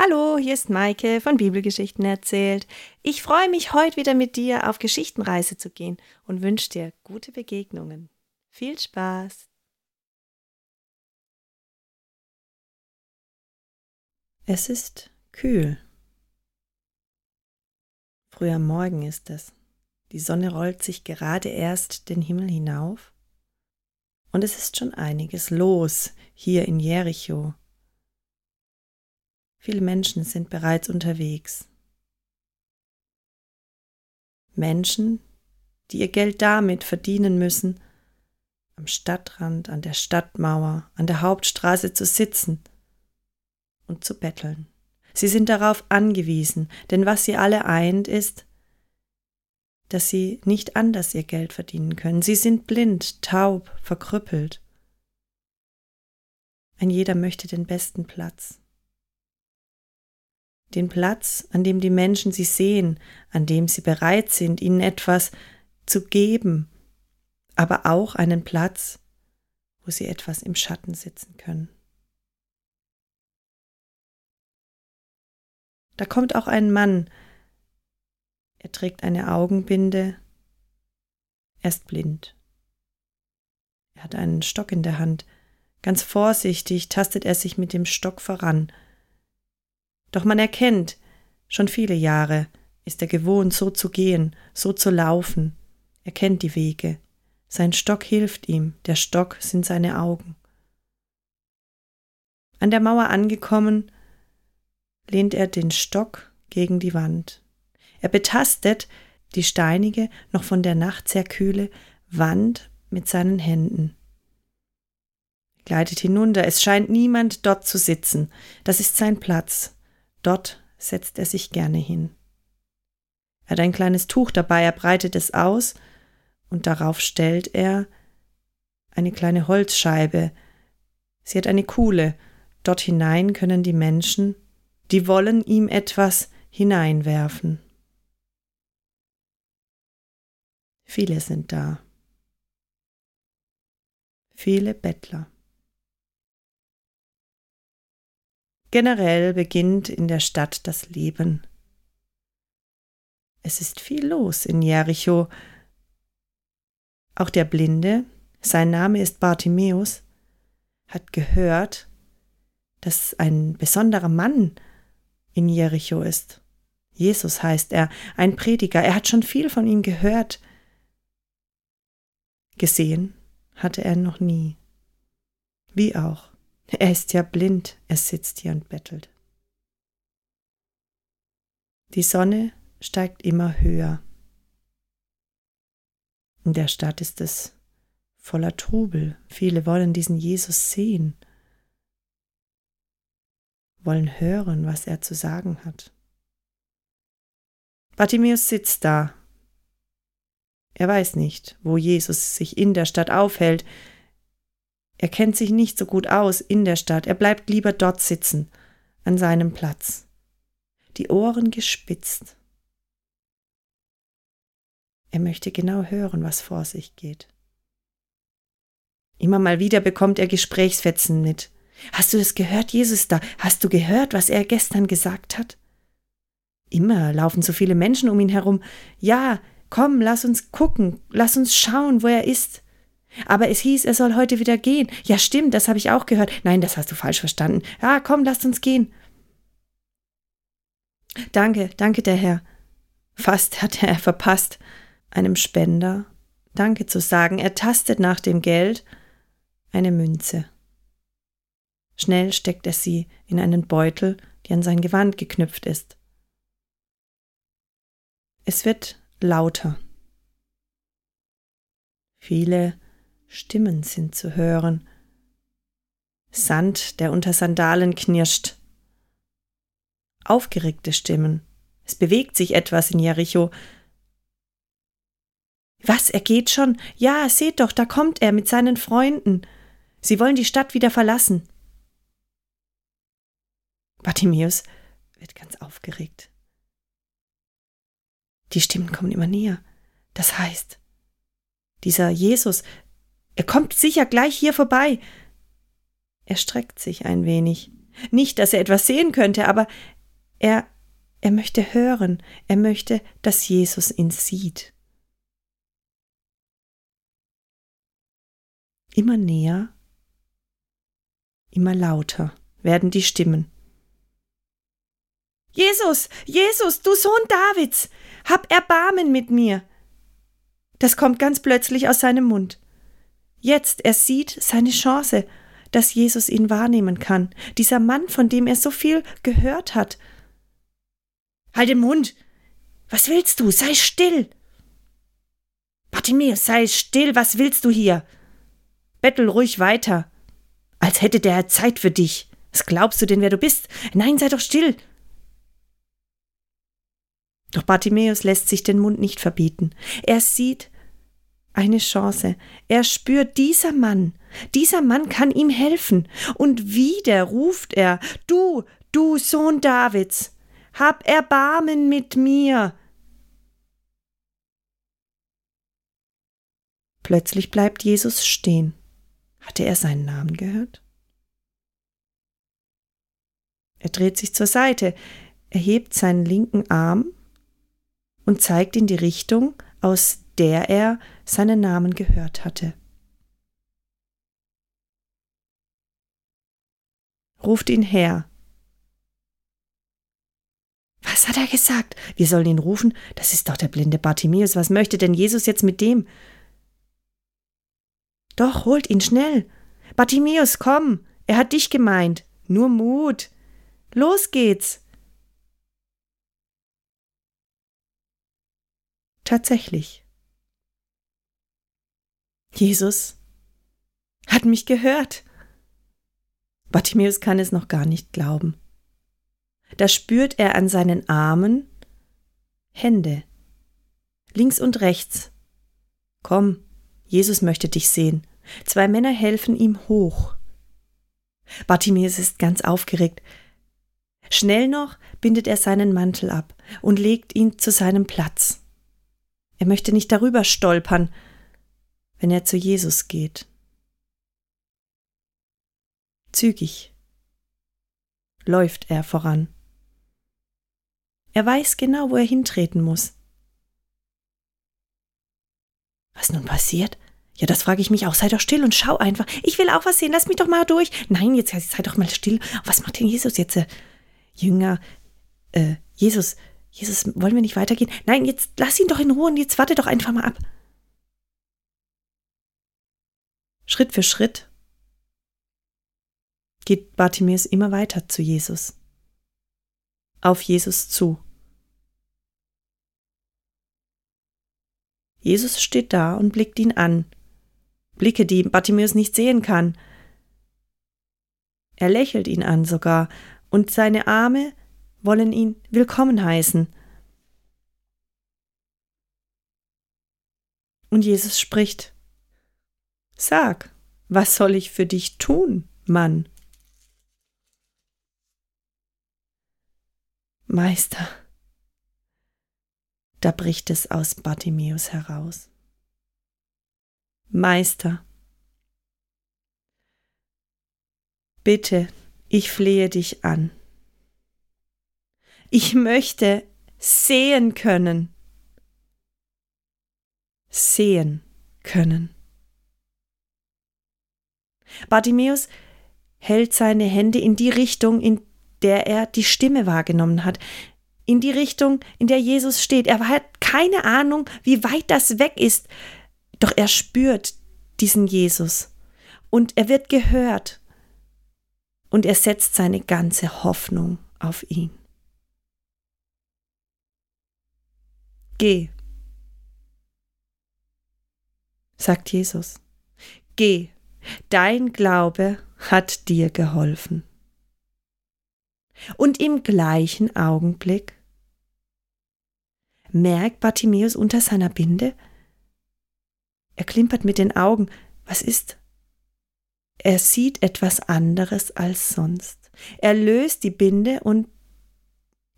Hallo, hier ist Maike von Bibelgeschichten erzählt. Ich freue mich, heute wieder mit dir auf Geschichtenreise zu gehen und wünsche dir gute Begegnungen. Viel Spaß! Es ist kühl. Früh am Morgen ist es. Die Sonne rollt sich gerade erst den Himmel hinauf. Und es ist schon einiges los hier in Jericho Viele Menschen sind bereits unterwegs. Menschen, die ihr Geld damit verdienen müssen, am Stadtrand, an der Stadtmauer, an der Hauptstraße zu sitzen und zu betteln. Sie sind darauf angewiesen, denn was sie alle eint, ist, dass sie nicht anders ihr Geld verdienen können. Sie sind blind, taub, verkrüppelt. Ein jeder möchte den besten Platz den Platz, an dem die Menschen sie sehen, an dem sie bereit sind, ihnen etwas zu geben, aber auch einen Platz, wo sie etwas im Schatten sitzen können. Da kommt auch ein Mann. Er trägt eine Augenbinde. Er ist blind. Er hat einen Stock in der Hand. Ganz vorsichtig tastet er sich mit dem Stock voran. Doch man erkennt, schon viele Jahre ist er gewohnt, so zu gehen, so zu laufen. Er kennt die Wege. Sein Stock hilft ihm, der Stock sind seine Augen. An der Mauer angekommen, lehnt er den Stock gegen die Wand. Er betastet die steinige, noch von der Nacht sehr kühle Wand mit seinen Händen. Gleitet hinunter, es scheint niemand dort zu sitzen. Das ist sein Platz. Dort setzt er sich gerne hin. Er hat ein kleines Tuch dabei, er breitet es aus und darauf stellt er eine kleine Holzscheibe. Sie hat eine Kuhle. Dort hinein können die Menschen, die wollen, ihm etwas hineinwerfen. Viele sind da. Viele Bettler. Generell beginnt in der Stadt das Leben. Es ist viel los in Jericho. Auch der Blinde, sein Name ist Bartimäus, hat gehört, dass ein besonderer Mann in Jericho ist. Jesus heißt er, ein Prediger. Er hat schon viel von ihm gehört. Gesehen hatte er noch nie. Wie auch er ist ja blind, er sitzt hier und bettelt. Die Sonne steigt immer höher. In der Stadt ist es voller Trubel. Viele wollen diesen Jesus sehen, wollen hören, was er zu sagen hat. Bartimäus sitzt da. Er weiß nicht, wo Jesus sich in der Stadt aufhält. Er kennt sich nicht so gut aus in der Stadt, er bleibt lieber dort sitzen, an seinem Platz, die Ohren gespitzt. Er möchte genau hören, was vor sich geht. Immer mal wieder bekommt er Gesprächsfetzen mit. Hast du das gehört, Jesus da? Hast du gehört, was er gestern gesagt hat? Immer laufen so viele Menschen um ihn herum. Ja, komm, lass uns gucken, lass uns schauen, wo er ist. Aber es hieß, er soll heute wieder gehen. Ja, stimmt, das habe ich auch gehört. Nein, das hast du falsch verstanden. Ja, komm, lasst uns gehen. Danke, danke, der Herr. Fast hatte er verpasst, einem Spender Danke zu sagen. Er tastet nach dem Geld eine Münze. Schnell steckt er sie in einen Beutel, der an sein Gewand geknüpft ist. Es wird lauter. Viele Stimmen sind zu hören. Sand, der unter Sandalen knirscht. Aufgeregte Stimmen. Es bewegt sich etwas in Jericho. Was, er geht schon? Ja, seht doch, da kommt er mit seinen Freunden. Sie wollen die Stadt wieder verlassen. Bartimäus wird ganz aufgeregt. Die Stimmen kommen immer näher. Das heißt, dieser Jesus er kommt sicher gleich hier vorbei. Er streckt sich ein wenig. Nicht, dass er etwas sehen könnte, aber er, er möchte hören, er möchte, dass Jesus ihn sieht. Immer näher, immer lauter werden die Stimmen. Jesus, Jesus, du Sohn Davids, hab Erbarmen mit mir. Das kommt ganz plötzlich aus seinem Mund. Jetzt, er sieht seine Chance, dass Jesus ihn wahrnehmen kann. Dieser Mann, von dem er so viel gehört hat. Halt den Mund! Was willst du? Sei still! Bartimäus, sei still, was willst du hier? Bettel ruhig weiter. Als hätte der Zeit für dich. Was glaubst du denn, wer du bist? Nein, sei doch still. Doch Bartimäus lässt sich den Mund nicht verbieten. Er sieht eine Chance. Er spürt, dieser Mann, dieser Mann kann ihm helfen. Und wieder ruft er, du, du Sohn Davids, hab Erbarmen mit mir. Plötzlich bleibt Jesus stehen. Hatte er seinen Namen gehört? Er dreht sich zur Seite, erhebt seinen linken Arm und zeigt in die Richtung, aus der er seinen Namen gehört hatte. Ruft ihn her. Was hat er gesagt? Wir sollen ihn rufen? Das ist doch der blinde Bartimäus. Was möchte denn Jesus jetzt mit dem? Doch, holt ihn schnell. Bartimäus, komm. Er hat dich gemeint. Nur Mut. Los geht's. Tatsächlich. Jesus hat mich gehört. Bartimäus kann es noch gar nicht glauben. Da spürt er an seinen Armen Hände, links und rechts. Komm, Jesus möchte dich sehen. Zwei Männer helfen ihm hoch. Bartimäus ist ganz aufgeregt. Schnell noch bindet er seinen Mantel ab und legt ihn zu seinem Platz. Er möchte nicht darüber stolpern, wenn er zu Jesus geht. Zügig läuft er voran. Er weiß genau, wo er hintreten muss. Was nun passiert? Ja, das frage ich mich auch. Sei doch still und schau einfach. Ich will auch was sehen. Lass mich doch mal durch. Nein, jetzt sei doch mal still. Was macht denn Jesus jetzt? Jünger, äh, Jesus, Jesus, wollen wir nicht weitergehen? Nein, jetzt lass ihn doch in Ruhe und jetzt warte doch einfach mal ab. Schritt für Schritt geht Bartimäus immer weiter zu Jesus. Auf Jesus zu. Jesus steht da und blickt ihn an. Blicke, die Bartimäus nicht sehen kann. Er lächelt ihn an sogar, und seine Arme wollen ihn willkommen heißen. Und Jesus spricht, Sag, was soll ich für dich tun, Mann? Meister, da bricht es aus Bartimäus heraus. Meister, bitte, ich flehe dich an. Ich möchte sehen können. Sehen können. Bartimäus hält seine Hände in die Richtung, in der er die Stimme wahrgenommen hat, in die Richtung, in der Jesus steht. Er hat keine Ahnung, wie weit das weg ist, doch er spürt diesen Jesus und er wird gehört und er setzt seine ganze Hoffnung auf ihn. Geh, sagt Jesus. Geh, dein Glaube hat dir geholfen. Und im gleichen Augenblick merkt Bartimäus unter seiner Binde, er klimpert mit den Augen, was ist? Er sieht etwas anderes als sonst. Er löst die Binde und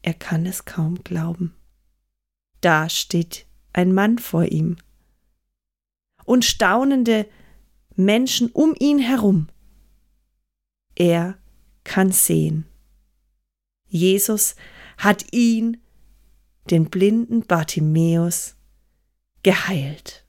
er kann es kaum glauben. Da steht ein Mann vor ihm. Und staunende Menschen um ihn herum. Er kann sehen. Jesus hat ihn, den blinden Bartimäus, geheilt.